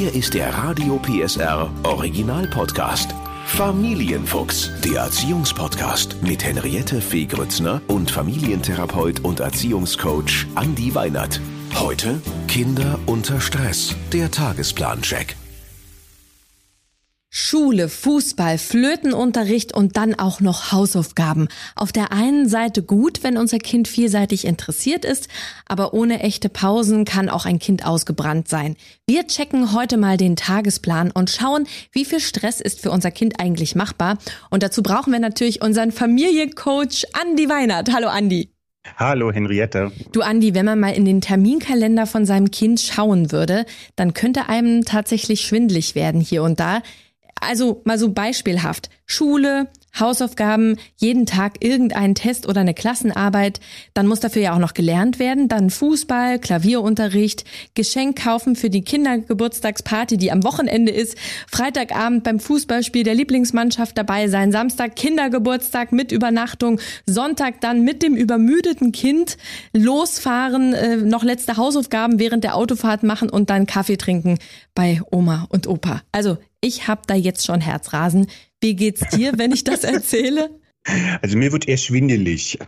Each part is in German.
Hier ist der Radio PSR Original Podcast. Familienfuchs, der Erziehungspodcast mit Henriette Fee Grützner und Familientherapeut und Erziehungscoach Andi Weinert. Heute Kinder unter Stress, der Tagesplan-Check. Schule, Fußball, Flötenunterricht und dann auch noch Hausaufgaben. Auf der einen Seite gut, wenn unser Kind vielseitig interessiert ist, aber ohne echte Pausen kann auch ein Kind ausgebrannt sein. Wir checken heute mal den Tagesplan und schauen, wie viel Stress ist für unser Kind eigentlich machbar. Und dazu brauchen wir natürlich unseren Familiencoach Andi Weinert. Hallo Andi. Hallo Henriette. Du Andi, wenn man mal in den Terminkalender von seinem Kind schauen würde, dann könnte einem tatsächlich schwindlig werden hier und da. Also mal so beispielhaft. Schule, Hausaufgaben, jeden Tag irgendeinen Test oder eine Klassenarbeit, dann muss dafür ja auch noch gelernt werden, dann Fußball, Klavierunterricht, Geschenk kaufen für die Kindergeburtstagsparty, die am Wochenende ist, Freitagabend beim Fußballspiel der Lieblingsmannschaft dabei sein, Samstag Kindergeburtstag mit Übernachtung, Sonntag dann mit dem übermüdeten Kind losfahren, äh, noch letzte Hausaufgaben während der Autofahrt machen und dann Kaffee trinken bei Oma und Opa. Also ich habe da jetzt schon Herzrasen. Wie geht's dir, wenn ich das erzähle? Also mir wird eher schwindelig,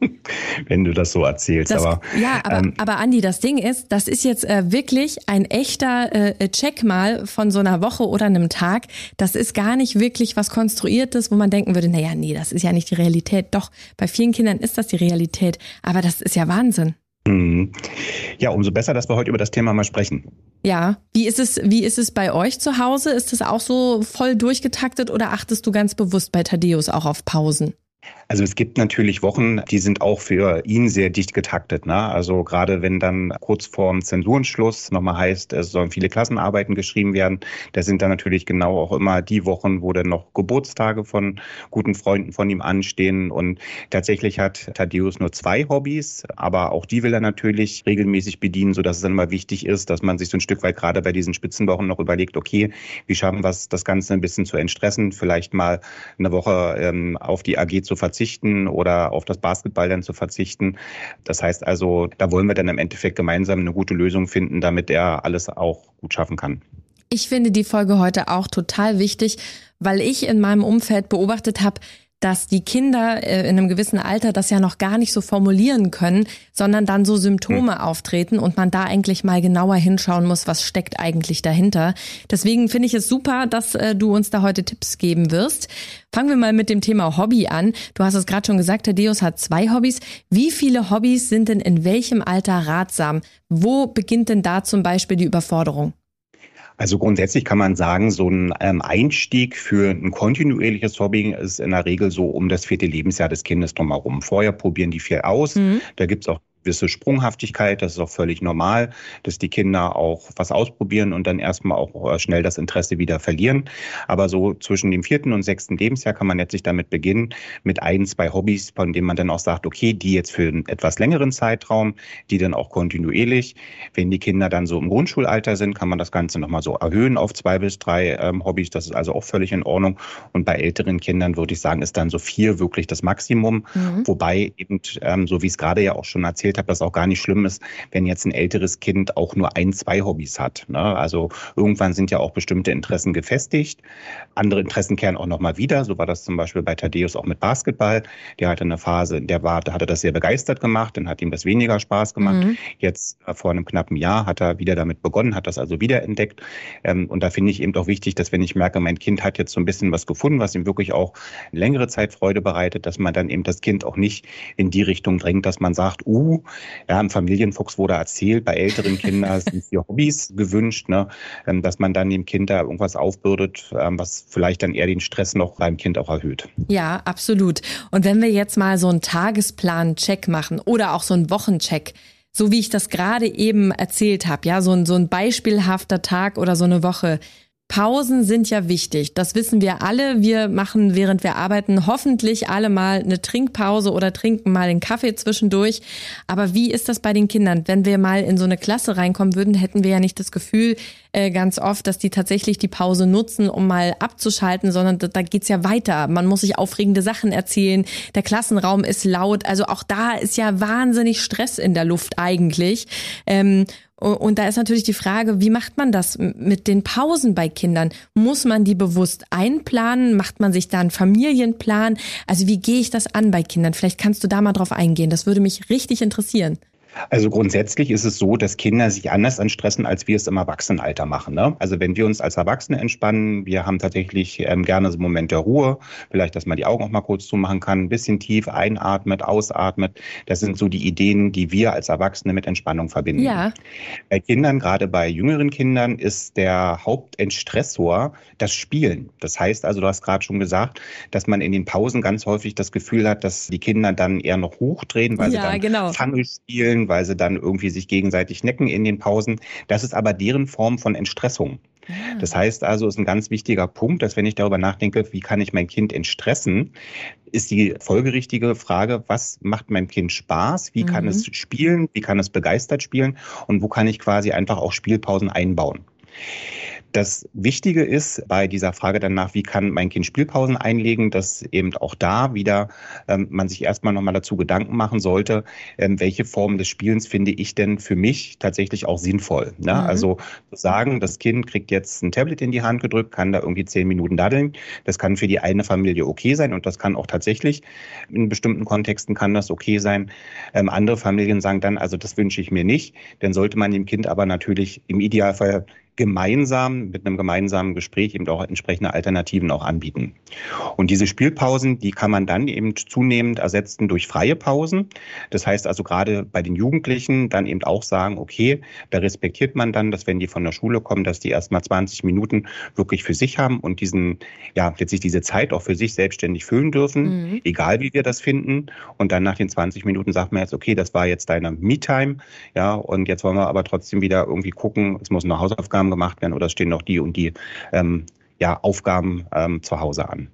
wenn du das so erzählst. Das, aber, ja, aber, ähm, aber Andi, das Ding ist, das ist jetzt äh, wirklich ein echter äh, Check mal von so einer Woche oder einem Tag. Das ist gar nicht wirklich was Konstruiertes, wo man denken würde, naja, nee, das ist ja nicht die Realität. Doch, bei vielen Kindern ist das die Realität. Aber das ist ja Wahnsinn. Mhm. Ja, umso besser, dass wir heute über das Thema mal sprechen. Ja, wie ist es, wie ist es bei euch zu Hause? Ist es auch so voll durchgetaktet oder achtest du ganz bewusst bei Thaddeus auch auf Pausen? Also es gibt natürlich Wochen, die sind auch für ihn sehr dicht getaktet. Ne? Also gerade wenn dann kurz vorm Zensurenschluss nochmal heißt, es sollen viele Klassenarbeiten geschrieben werden, da sind dann natürlich genau auch immer die Wochen, wo dann noch Geburtstage von guten Freunden von ihm anstehen. Und tatsächlich hat Thaddeus nur zwei Hobbys, aber auch die will er natürlich regelmäßig bedienen, sodass es dann immer wichtig ist, dass man sich so ein Stück weit gerade bei diesen Spitzenwochen noch überlegt, okay, wie schaffen wir es, das Ganze ein bisschen zu entstressen, vielleicht mal eine Woche ähm, auf die AG zu zu verzichten oder auf das Basketball dann zu verzichten. Das heißt also, da wollen wir dann im Endeffekt gemeinsam eine gute Lösung finden, damit er alles auch gut schaffen kann. Ich finde die Folge heute auch total wichtig, weil ich in meinem Umfeld beobachtet habe, dass die Kinder äh, in einem gewissen Alter das ja noch gar nicht so formulieren können, sondern dann so Symptome hm. auftreten und man da eigentlich mal genauer hinschauen muss, was steckt eigentlich dahinter. Deswegen finde ich es super, dass äh, du uns da heute Tipps geben wirst. Fangen wir mal mit dem Thema Hobby an. Du hast es gerade schon gesagt, Thaddeus hat zwei Hobbys. Wie viele Hobbys sind denn in welchem Alter ratsam? Wo beginnt denn da zum Beispiel die Überforderung? Also grundsätzlich kann man sagen, so ein ähm, Einstieg für ein kontinuierliches Hobby ist in der Regel so um das vierte Lebensjahr des Kindes drumherum. Vorher probieren die viel aus. Mhm. Da gibt's auch gewisse Sprunghaftigkeit. Das ist auch völlig normal, dass die Kinder auch was ausprobieren und dann erstmal auch äh, schnell das Interesse wieder verlieren. Aber so zwischen dem vierten und sechsten Lebensjahr kann man jetzt sich damit beginnen, mit ein, zwei Hobbys, von denen man dann auch sagt, okay, die jetzt für einen etwas längeren Zeitraum, die dann auch kontinuierlich. Wenn die Kinder dann so im Grundschulalter sind, kann man das Ganze nochmal so erhöhen auf zwei bis drei ähm, Hobbys. Das ist also auch völlig in Ordnung. Und bei älteren Kindern würde ich sagen, ist dann so vier wirklich das Maximum. Mhm. Wobei eben, ähm, so wie es gerade ja auch schon erzählt erzählt habe, dass auch gar nicht schlimm ist, wenn jetzt ein älteres Kind auch nur ein, zwei Hobbys hat. Ne? Also irgendwann sind ja auch bestimmte Interessen gefestigt. Andere Interessen kehren auch nochmal wieder. So war das zum Beispiel bei Thaddeus auch mit Basketball. Der hatte eine Phase, in der war, da hat er das sehr begeistert gemacht, dann hat ihm das weniger Spaß gemacht. Mhm. Jetzt äh, vor einem knappen Jahr hat er wieder damit begonnen, hat das also wiederentdeckt. Ähm, und da finde ich eben auch wichtig, dass wenn ich merke, mein Kind hat jetzt so ein bisschen was gefunden, was ihm wirklich auch längere Zeit Freude bereitet, dass man dann eben das Kind auch nicht in die Richtung drängt, dass man sagt, uh, ja, im Familienfuchs wurde erzählt, bei älteren Kindern sind die Hobbys gewünscht, ne, ähm, dass man dann dem Kind da irgendwas aufbürdet, ähm, was vielleicht dann eher den Stress noch beim Kind auch erhöht. Ja, absolut. Und wenn wir jetzt mal so einen Tagesplan-Check machen oder auch so einen Wochencheck, so wie ich das gerade eben erzählt habe, ja, so ein, so ein beispielhafter Tag oder so eine Woche, Pausen sind ja wichtig. Das wissen wir alle. Wir machen, während wir arbeiten, hoffentlich alle mal eine Trinkpause oder trinken mal einen Kaffee zwischendurch. Aber wie ist das bei den Kindern? Wenn wir mal in so eine Klasse reinkommen würden, hätten wir ja nicht das Gefühl äh, ganz oft, dass die tatsächlich die Pause nutzen, um mal abzuschalten, sondern da, da geht's ja weiter. Man muss sich aufregende Sachen erzählen. Der Klassenraum ist laut. Also auch da ist ja wahnsinnig Stress in der Luft eigentlich. Ähm, Und da ist natürlich die Frage, wie macht man das mit den Pausen bei Kindern? Muss man die bewusst einplanen? Macht man sich da einen Familienplan? Also wie gehe ich das an bei Kindern? Vielleicht kannst du da mal drauf eingehen. Das würde mich richtig interessieren. Also grundsätzlich ist es so, dass Kinder sich anders anstressen, als wir es im Erwachsenenalter machen. Ne? Also wenn wir uns als Erwachsene entspannen, wir haben tatsächlich ähm, gerne so einen Moment der Ruhe, vielleicht, dass man die Augen auch mal kurz zumachen kann, ein bisschen tief einatmet, ausatmet. Das sind so die Ideen, die wir als Erwachsene mit Entspannung verbinden. Ja. Bei Kindern, gerade bei jüngeren Kindern, ist der Hauptentstressor das Spielen. Das heißt also, du hast gerade schon gesagt, dass man in den Pausen ganz häufig das Gefühl hat, dass die Kinder dann eher noch hochdrehen, weil ja, sie dann genau. Fange spielen spielen, weil sie dann irgendwie sich gegenseitig necken in den Pausen. Das ist aber deren Form von Entstressung. Ah. Das heißt also, ist ein ganz wichtiger Punkt, dass wenn ich darüber nachdenke, wie kann ich mein Kind entstressen, ist die folgerichtige Frage, was macht meinem Kind Spaß? Wie kann mhm. es spielen? Wie kann es begeistert spielen? Und wo kann ich quasi einfach auch Spielpausen einbauen? Das Wichtige ist bei dieser Frage danach, wie kann mein Kind Spielpausen einlegen, dass eben auch da wieder ähm, man sich erstmal nochmal dazu Gedanken machen sollte, ähm, welche Form des Spielens finde ich denn für mich tatsächlich auch sinnvoll. Ne? Mhm. Also zu sagen, das Kind kriegt jetzt ein Tablet in die Hand gedrückt, kann da irgendwie zehn Minuten daddeln. Das kann für die eine Familie okay sein und das kann auch tatsächlich in bestimmten Kontexten kann das okay sein. Ähm, andere Familien sagen dann, also das wünsche ich mir nicht. Dann sollte man dem Kind aber natürlich im Idealfall gemeinsam mit einem gemeinsamen Gespräch eben auch entsprechende Alternativen auch anbieten. Und diese Spielpausen, die kann man dann eben zunehmend ersetzen durch freie Pausen. Das heißt also gerade bei den Jugendlichen dann eben auch sagen, okay, da respektiert man dann, dass wenn die von der Schule kommen, dass die erstmal 20 Minuten wirklich für sich haben und diesen, ja, letztlich diese Zeit auch für sich selbstständig füllen dürfen, mhm. egal wie wir das finden. Und dann nach den 20 Minuten sagt man jetzt, okay, das war jetzt deine Me-Time, ja, und jetzt wollen wir aber trotzdem wieder irgendwie gucken, es muss eine Hausaufgabe Hausaufgaben gemacht werden oder stehen noch die und die ähm, ja, Aufgaben ähm, zu Hause an.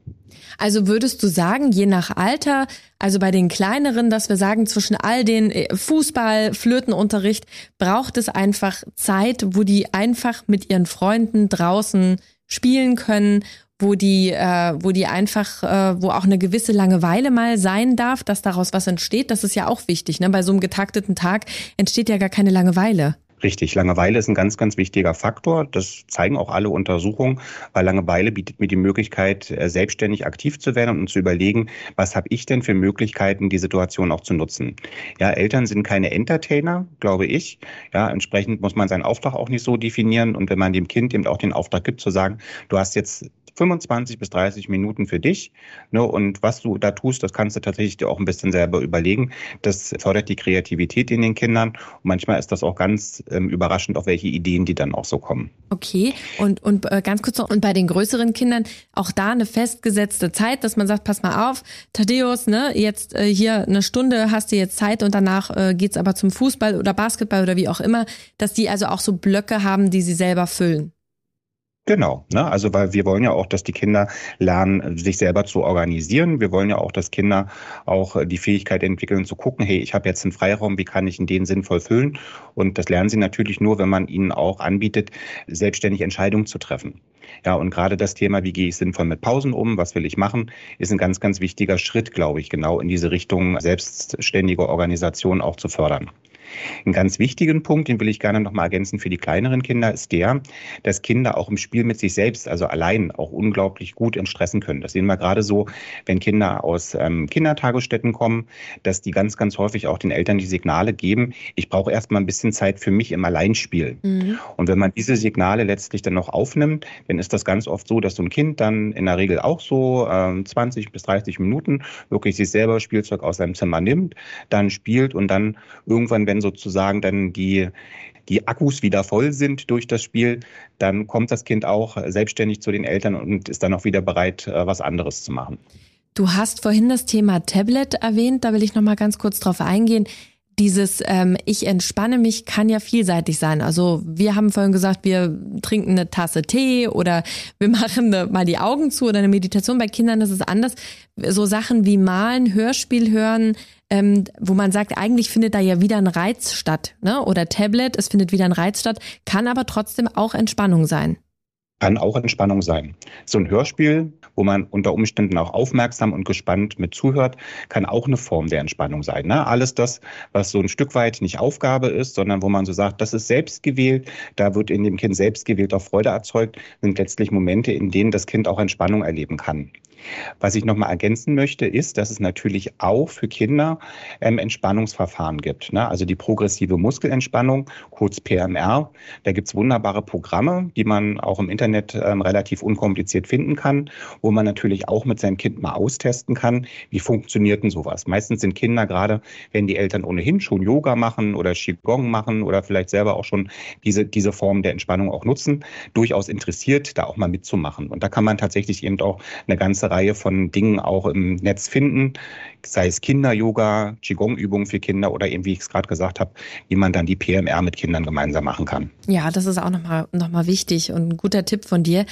Also würdest du sagen, je nach Alter, also bei den kleineren, dass wir sagen, zwischen all den äh, Fußball, Flötenunterricht, braucht es einfach Zeit, wo die einfach mit ihren Freunden draußen spielen können, wo die, äh, wo die einfach, äh, wo auch eine gewisse Langeweile mal sein darf, dass daraus was entsteht. Das ist ja auch wichtig. Ne? Bei so einem getakteten Tag entsteht ja gar keine Langeweile. Richtig, Langeweile ist ein ganz, ganz wichtiger Faktor. Das zeigen auch alle Untersuchungen, weil Langeweile bietet mir die Möglichkeit, äh, selbstständig aktiv zu werden und zu überlegen, was habe ich denn für Möglichkeiten, die Situation auch zu nutzen. Ja, Eltern sind keine Entertainer, glaube ich. Ja, entsprechend muss man seinen Auftrag auch nicht so definieren. Und wenn man dem Kind eben auch den Auftrag gibt, zu sagen, du hast jetzt 25 bis 30 Minuten für dich. Ne, und was du da tust, das kannst du tatsächlich dir auch ein bisschen selber überlegen. Das fördert die Kreativität in den Kindern. Und manchmal ist das auch ganz ähm, überraschend, auf welche Ideen die dann auch so kommen. Okay, und, und äh, ganz kurz noch, und bei den größeren Kindern auch da eine festgesetzte Zeit, dass man sagt, pass mal auf, Thaddeus, ne, jetzt äh, hier eine Stunde hast du jetzt Zeit und danach äh, geht's aber zum Fußball oder Basketball oder wie auch immer, dass die also auch so Blöcke haben, die sie selber füllen. Genau, ne? also weil wir wollen ja auch, dass die Kinder lernen, sich selber zu organisieren. Wir wollen ja auch, dass Kinder auch die Fähigkeit entwickeln, zu gucken, hey, ich habe jetzt einen Freiraum, wie kann ich in den sinnvoll füllen? Und das lernen sie natürlich nur, wenn man ihnen auch anbietet, selbstständig Entscheidungen zu treffen. Ja, und gerade das Thema, wie gehe ich sinnvoll mit Pausen um, was will ich machen, ist ein ganz, ganz wichtiger Schritt, glaube ich, genau in diese Richtung selbstständige Organisation auch zu fördern. Ein ganz wichtigen Punkt, den will ich gerne noch mal ergänzen für die kleineren Kinder, ist der, dass Kinder auch im Spiel mit sich selbst, also allein, auch unglaublich gut entstressen können. Das sehen wir gerade so, wenn Kinder aus ähm, Kindertagesstätten kommen, dass die ganz, ganz häufig auch den Eltern die Signale geben, ich brauche erstmal ein bisschen Zeit für mich im Alleinspiel. Mhm. Und wenn man diese Signale letztlich dann noch aufnimmt, dann ist das ganz oft so, dass so ein Kind dann in der Regel auch so ähm, 20 bis 30 Minuten wirklich sich selber Spielzeug aus seinem Zimmer nimmt, dann spielt und dann irgendwann, wenn wenn sozusagen dann die, die Akkus wieder voll sind durch das Spiel, dann kommt das Kind auch selbstständig zu den Eltern und ist dann auch wieder bereit, äh, was anderes zu machen. Du hast vorhin das Thema Tablet erwähnt, da will ich noch mal ganz kurz drauf eingehen dieses ähm, Ich entspanne mich kann ja vielseitig sein. Also wir haben vorhin gesagt, wir trinken eine Tasse Tee oder wir machen eine, mal die Augen zu oder eine Meditation. Bei Kindern ist es anders. So Sachen wie Malen, Hörspiel hören, ähm, wo man sagt, eigentlich findet da ja wieder ein Reiz statt. Ne? Oder Tablet, es findet wieder ein Reiz statt, kann aber trotzdem auch Entspannung sein. kann auch Entspannung sein. So ein Hörspiel, wo man unter Umständen auch aufmerksam und gespannt mit zuhört, kann auch eine Form der Entspannung sein. Ne? Alles das, was so ein Stück weit nicht Aufgabe ist, sondern wo man so sagt, das ist selbst gewählt, da wird in dem Kind selbst gewählt auch Freude erzeugt, sind letztlich Momente, in denen das Kind auch Entspannung erleben kann. Was ich nochmal ergänzen möchte, ist, dass es natürlich auch für Kinder ähm, Entspannungsverfahren gibt. Ne? Also die progressive Muskelentspannung, kurz PMR. Da gibt's wunderbare Programme, die man auch im Internet ähm, relativ unkompliziert finden kann, wo man natürlich auch mit seinem Kind mal austesten kann, wie funktioniert denn sowas. Meistens sind Kinder gerade, wenn die Eltern ohnehin schon Yoga machen oder Qigong machen oder vielleicht selber auch schon diese, diese Form der Entspannung auch nutzen, durchaus interessiert, da auch mal mitzumachen. Und da kann man tatsächlich eben auch eine Reihe von Dingen auch im Netz finden, sei es Kinder-Yoga, Qigong-Übungen für Kinder oder eben, wie ich es gerade gesagt habe, wie man dann die PMR mit Kindern gemeinsam machen kann. Ja, das ist auch nochmal noch mal wichtig und ein guter Tipp von dir.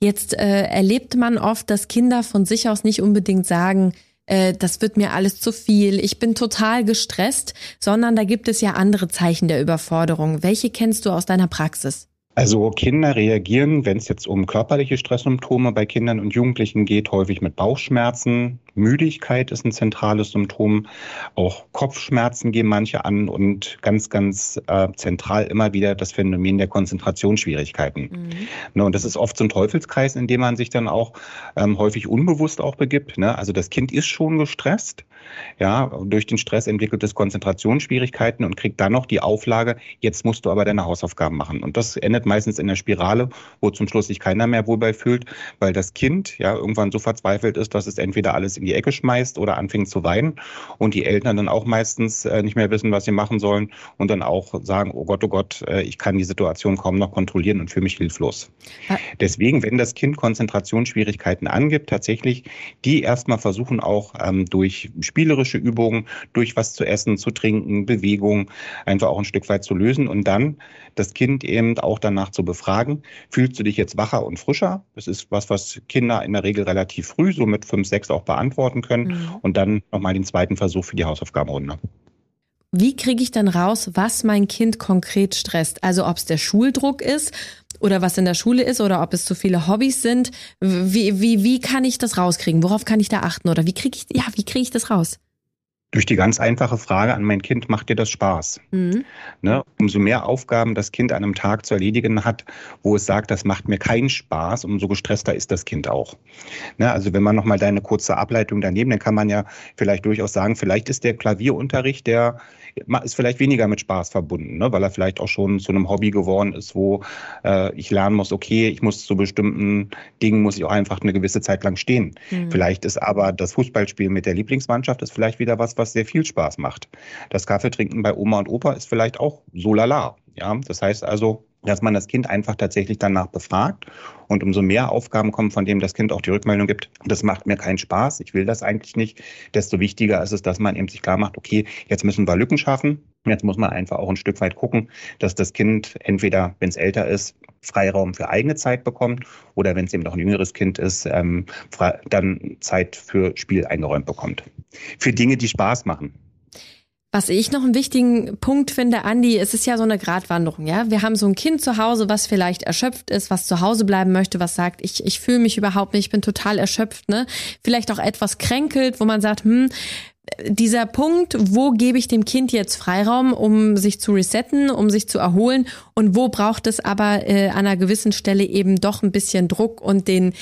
Jetzt äh, erlebt man oft, dass Kinder von sich aus nicht unbedingt sagen, äh, das wird mir alles zu viel, ich bin total gestresst, sondern da gibt es ja andere Zeichen der Überforderung. Welche kennst du aus deiner Praxis? Also Kinder reagieren, wenn es jetzt um körperliche Stresssymptome bei Kindern und Jugendlichen geht, häufig mit Bauchschmerzen. Müdigkeit ist ein zentrales Symptom. Auch Kopfschmerzen gehen manche an und ganz, ganz äh, zentral immer wieder das Phänomen der Konzentrationsschwierigkeiten. Mhm. Ne, und das ist oft so ein Teufelskreis, in dem man sich dann auch ähm, häufig unbewusst auch begibt. Ne? Also das Kind ist schon gestresst. Ja, durch den Stress entwickelt es Konzentrationsschwierigkeiten und kriegt dann noch die Auflage, jetzt musst du aber deine Hausaufgaben machen. Und das endet meistens in der Spirale, wo zum Schluss sich keiner mehr wohl bei fühlt, weil das Kind ja irgendwann so verzweifelt ist, dass es entweder alles in die Ecke schmeißt oder anfängt zu weinen und die Eltern dann auch meistens äh, nicht mehr wissen, was sie machen sollen und dann auch sagen, oh Gott, oh Gott, äh, ich kann die Situation kaum noch kontrollieren und fühle mich hilflos. Deswegen, wenn das Kind Konzentrationsschwierigkeiten angibt, tatsächlich die erstmal versuchen auch ähm, durch spielerische Übungen, durch was zu essen, zu trinken, Bewegung einfach auch ein Stück weit zu lösen und dann das Kind eben auch danach zu befragen, fühlst du dich jetzt wacher und frischer? Das ist was, was Kinder in der Regel relativ früh, so mit fünf, sechs auch beantworten können. Mhm. Und dann nochmal den zweiten Versuch für die Hausaufgabenrunde. Wie kriege ich dann raus, was mein Kind konkret stresst? Also ob es der Schuldruck ist oder was in der Schule ist oder ob es zu viele Hobbys sind. Wie, wie, wie kann ich das rauskriegen? Worauf kann ich da achten? Oder wie kriege ich, ja, wie kriege ich das raus? Durch die ganz einfache Frage an mein Kind, macht dir das Spaß? Mhm. Ne? Umso mehr Aufgaben das Kind an einem Tag zu erledigen hat, wo es sagt, das macht mir keinen Spaß, umso gestresster ist das Kind auch. Ne? Also wenn man nochmal deine kurze Ableitung daneben, dann kann man ja vielleicht durchaus sagen, vielleicht ist der Klavierunterricht, der ist vielleicht weniger mit Spaß verbunden, ne? weil er vielleicht auch schon zu einem Hobby geworden ist, wo äh, ich lernen muss, okay, ich muss zu bestimmten Dingen, muss ich auch einfach eine gewisse Zeit lang stehen. Mhm. Vielleicht ist aber das Fußballspiel mit der Lieblingsmannschaft ist vielleicht wieder was, was sehr viel Spaß macht. Das Kaffeetrinken bei Oma und Opa ist vielleicht auch so lala. Ja, das heißt also, dass man das Kind einfach tatsächlich danach befragt und umso mehr Aufgaben kommen, von dem das Kind auch die Rückmeldung gibt, das macht mir keinen Spaß, ich will das eigentlich nicht, desto wichtiger ist es, dass man eben sich klar macht, okay, jetzt müssen wir Lücken schaffen, jetzt muss man einfach auch ein Stück weit gucken, dass das Kind entweder, wenn es älter ist, Freiraum für eigene Zeit bekommt oder wenn es eben noch ein jüngeres Kind ist, ähm, dann Zeit für Spiel eingeräumt bekommt. Für Dinge, die Spaß machen. Was ich noch einen wichtigen Punkt finde, Andi, es ist ja so eine Gratwanderung, ja. Wir haben so ein Kind zu Hause, was vielleicht erschöpft ist, was zu Hause bleiben möchte, was sagt, ich, ich fühle mich überhaupt nicht, ich bin total erschöpft, ne? Vielleicht auch etwas kränkelt, wo man sagt, hm, dieser Punkt, wo gebe ich dem Kind jetzt Freiraum, um sich zu resetten, um sich zu erholen und wo braucht es aber äh, an einer gewissen Stelle eben doch ein bisschen Druck und den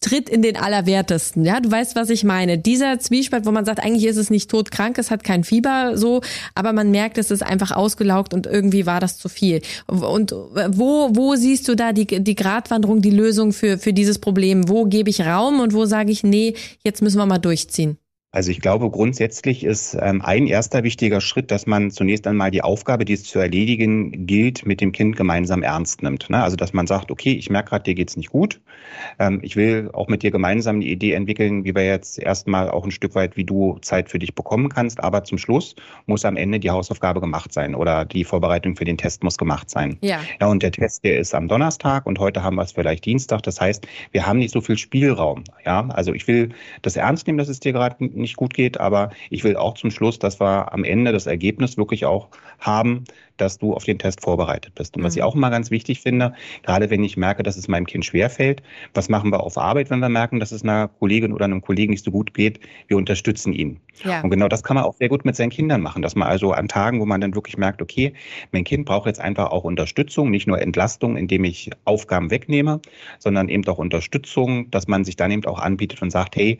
tritt in den Allerwertesten. Ja, du weißt, was ich meine. Dieser Zwiespalt, wo man sagt, eigentlich ist es nicht todkrank, es hat kein Fieber, so, aber man merkt, es ist einfach ausgelaugt und irgendwie war das zu viel. Und wo, wo siehst du da die, die Gratwanderung, die Lösung für, für dieses Problem? Wo gebe ich Raum und wo sage ich, nee, jetzt müssen wir mal durchziehen? Also ich glaube, grundsätzlich ist ähm, ein erster wichtiger Schritt, dass man zunächst einmal die Aufgabe, die es zu erledigen gilt, mit dem Kind gemeinsam ernst nimmt. Ne? Also dass man sagt, okay, ich merke gerade, dir geht's nicht gut. Ähm, ich will auch mit dir gemeinsam eine Idee entwickeln, wie wir jetzt erstmal auch ein Stück weit, wie du Zeit für dich bekommen kannst. Aber zum Schluss muss am Ende die Hausaufgabe gemacht sein oder die Vorbereitung für den Test muss gemacht sein. Ja. Ja, und der Test, der ist am Donnerstag und heute haben wir es vielleicht Dienstag. Das heißt, wir haben nicht so viel Spielraum. Ja, also ich will das ernst nehmen, dass es dir gerade nicht gut geht, aber ich will auch zum Schluss, dass wir am Ende das Ergebnis wirklich auch haben, dass du auf den Test vorbereitet bist. Und was ich mhm. auch immer ganz wichtig finde, gerade wenn ich merke, dass es meinem Kind schwerfällt, was machen wir auf Arbeit, wenn wir merken, dass es einer Kollegin oder einem Kollegen nicht so gut geht? Wir unterstützen ihn. Ja. Und genau das kann man auch sehr gut mit seinen Kindern machen, dass man also an Tagen, wo man dann wirklich merkt, okay, mein Kind braucht jetzt einfach auch Unterstützung, nicht nur Entlastung, indem ich Aufgaben wegnehme, sondern eben auch Unterstützung, dass man sich dann eben auch anbietet und sagt, hey,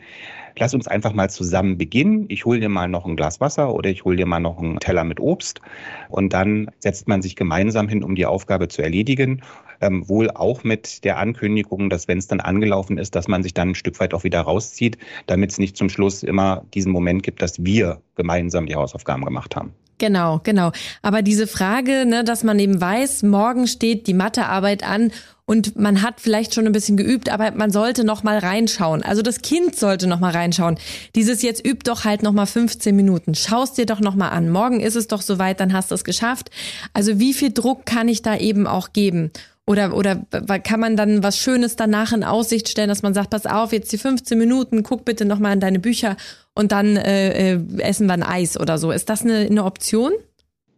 lass uns einfach mal zusammen beginnen. Ich hole dir mal noch ein Glas Wasser oder ich hole dir mal noch einen Teller mit Obst und dann setzt man sich gemeinsam hin, um die Aufgabe zu erledigen. Ähm, wohl auch mit der Ankündigung, dass wenn es dann angelaufen ist, dass man sich dann ein Stück weit auch wieder rauszieht, damit es nicht zum Schluss immer diesen Moment gibt, dass wir gemeinsam die Hausaufgaben gemacht haben. Genau, genau. Aber diese Frage, ne, dass man eben weiß, morgen steht die Mathearbeit an und man hat vielleicht schon ein bisschen geübt, aber man sollte noch mal reinschauen. Also das Kind sollte noch mal reinschauen. Dieses jetzt übt doch halt noch mal 15 Minuten. Schaust dir doch noch mal an. Morgen ist es doch soweit, dann hast du es geschafft. Also wie viel Druck kann ich da eben auch geben? Oder, oder kann man dann was Schönes danach in Aussicht stellen, dass man sagt, pass auf, jetzt die 15 Minuten, guck bitte nochmal in deine Bücher und dann äh, äh, essen wir ein Eis oder so. Ist das eine, eine Option?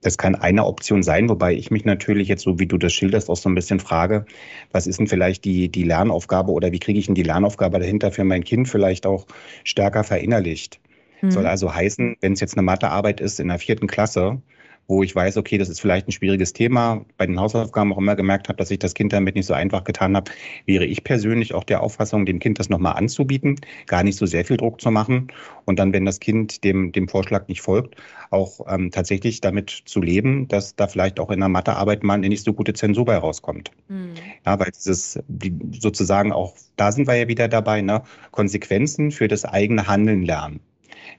Das kann eine Option sein, wobei ich mich natürlich jetzt, so wie du das schilderst, auch so ein bisschen frage, was ist denn vielleicht die, die Lernaufgabe oder wie kriege ich denn die Lernaufgabe dahinter für mein Kind vielleicht auch stärker verinnerlicht? Mhm. Soll also heißen, wenn es jetzt eine Mathearbeit ist in der vierten Klasse, wo ich weiß, okay, das ist vielleicht ein schwieriges Thema, bei den Hausaufgaben auch immer gemerkt habe, dass ich das Kind damit nicht so einfach getan habe, wäre ich persönlich auch der Auffassung, dem Kind das nochmal anzubieten, gar nicht so sehr viel Druck zu machen und dann, wenn das Kind dem, dem Vorschlag nicht folgt, auch ähm, tatsächlich damit zu leben, dass da vielleicht auch in der Mathearbeit mal eine nicht so gute Zensur bei rauskommt. Mhm. Ja, weil dieses, die, sozusagen auch, da sind wir ja wieder dabei, ne, Konsequenzen für das eigene Handeln lernen.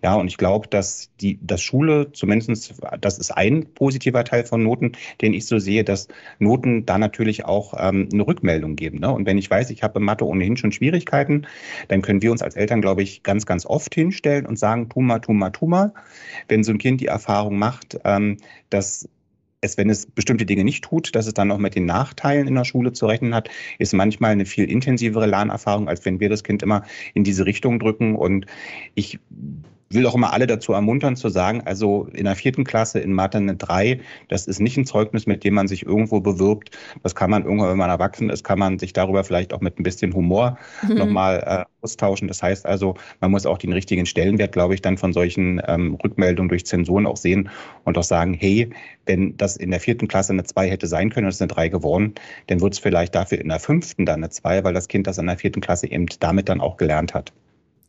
Ja, und ich glaube, dass die, dass Schule zumindestens, das ist ein positiver Teil von Noten, den ich so sehe, dass Noten da natürlich auch ähm, eine Rückmeldung geben. Ne? Und wenn ich weiß, ich habe in Mathe ohnehin schon Schwierigkeiten, dann können wir uns als Eltern, glaube ich, ganz, ganz oft hinstellen und sagen, tu mal, tu mal, tu mal. Wenn so ein Kind die Erfahrung macht, ähm, dass es, wenn es bestimmte Dinge nicht tut, dass es dann noch mit den Nachteilen in der Schule zu rechnen hat, ist manchmal eine viel intensivere Lernerfahrung, als wenn wir das Kind immer in diese Richtung drücken. Und ich will auch immer alle dazu ermuntern zu sagen, also in der vierten Klasse in Mathe eine 3, das ist nicht ein Zeugnis, mit dem man sich irgendwo bewirbt. Das kann man irgendwann, wenn man erwachsen ist, kann man sich darüber vielleicht auch mit ein bisschen Humor mhm. nochmal äh, austauschen. Das heißt also, man muss auch den richtigen Stellenwert, glaube ich, dann von solchen ähm, Rückmeldungen durch Zensuren auch sehen und auch sagen, hey, wenn das in der vierten Klasse eine 2 hätte sein können und es ist eine 3 geworden, dann wird es vielleicht dafür in der fünften dann eine 2, weil das Kind das in der vierten Klasse eben damit dann auch gelernt hat.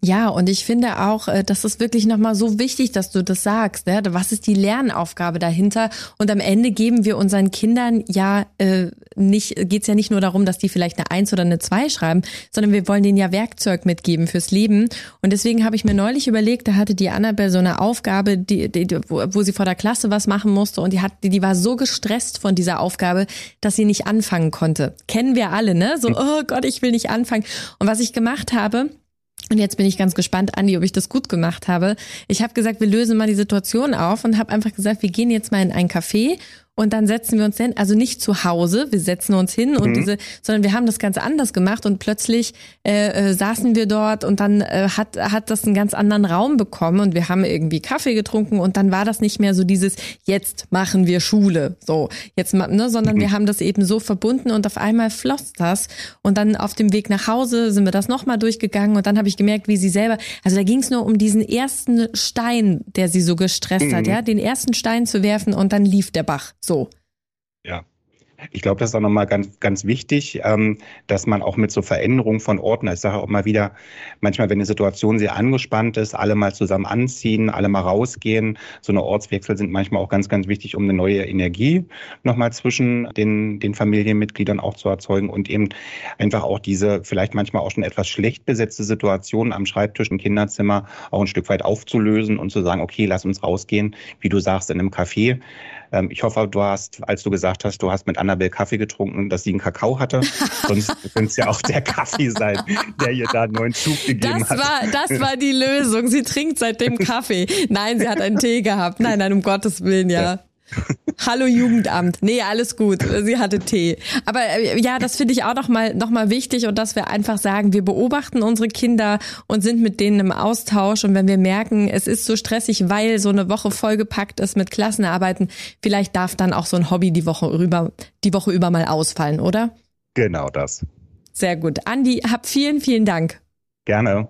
Ja, und ich finde auch, äh, das ist wirklich nochmal so wichtig, dass du das sagst. Ne? Was ist die Lernaufgabe dahinter? Und am Ende geben wir unseren Kindern ja äh, nicht, geht's ja nicht nur darum, dass die vielleicht eine Eins oder eine Zwei schreiben, sondern wir wollen denen ja Werkzeug mitgeben fürs Leben. Und deswegen habe ich mir neulich überlegt, da hatte die Annabelle so eine Aufgabe, die, die, wo, wo sie vor der Klasse was machen musste und die hat, die, die war so gestresst von dieser Aufgabe, dass sie nicht anfangen konnte. Kennen wir alle, ne? So, oh Gott, ich will nicht anfangen. Und was ich gemacht habe, und jetzt bin ich ganz gespannt, Andi, ob ich das gut gemacht habe. Ich habe gesagt, wir lösen mal die Situation auf und habe einfach gesagt, wir gehen jetzt mal in ein Café und dann setzen wir uns hin, also nicht zu Hause, wir setzen uns hin und mhm. diese, sondern wir haben das ganz anders gemacht und plötzlich äh, äh, saßen wir dort und dann äh, hat hat das einen ganz anderen Raum bekommen und wir haben irgendwie Kaffee getrunken und dann war das nicht mehr so dieses jetzt machen wir Schule, so jetzt ne, sondern mhm. wir haben das eben so verbunden und auf einmal floss das und dann auf dem Weg nach Hause sind wir das nochmal durchgegangen und dann habe ich gemerkt, wie sie selber, also da ging es nur um diesen ersten Stein, der sie so gestresst mhm. hat, ja, den ersten Stein zu werfen und dann lief der Bach. So. Ja. Ich glaube, das ist auch nochmal ganz, ganz wichtig, ähm, dass man auch mit so Veränderungen von Orten, ich sage auch mal wieder, manchmal, wenn eine Situation sehr angespannt ist, alle mal zusammen anziehen, alle mal rausgehen. So eine Ortswechsel sind manchmal auch ganz, ganz wichtig, um eine neue Energie nochmal zwischen den, den Familienmitgliedern auch zu erzeugen und eben einfach auch diese vielleicht manchmal auch schon etwas schlecht besetzte Situation am Schreibtisch im Kinderzimmer auch ein Stück weit aufzulösen und zu sagen, okay, lass uns rausgehen, wie du sagst, in einem Café ähm, ich hoffe, du hast, als du gesagt hast, du hast mit Annabelle Kaffee getrunken, dass sie einen Kakao hatte. Sonst könnte es ja auch der Kaffee sein, der ihr da einen neuen Zug gegeben das hat. War, das war die Lösung. Sie trinkt seitdem Kaffee. Nein, sie hat einen Tee gehabt. Nein, nein, um Gottes Willen, ja. ja. Hallo Jugendamt. Nee, alles gut. Sie hatte Tee. Aber äh, ja, das finde ich auch noch mal, noch mal wichtig und dass wir einfach sagen, wir beobachten unsere Kinder und sind mit denen im Austausch. Und wenn wir merken, es ist so stressig, weil so eine Woche vollgepackt ist mit Klassenarbeiten, vielleicht darf dann auch so ein Hobby die Woche über, die Woche über mal ausfallen, oder? Genau das. Sehr gut. Andi, hab vielen, vielen Dank. Gerne.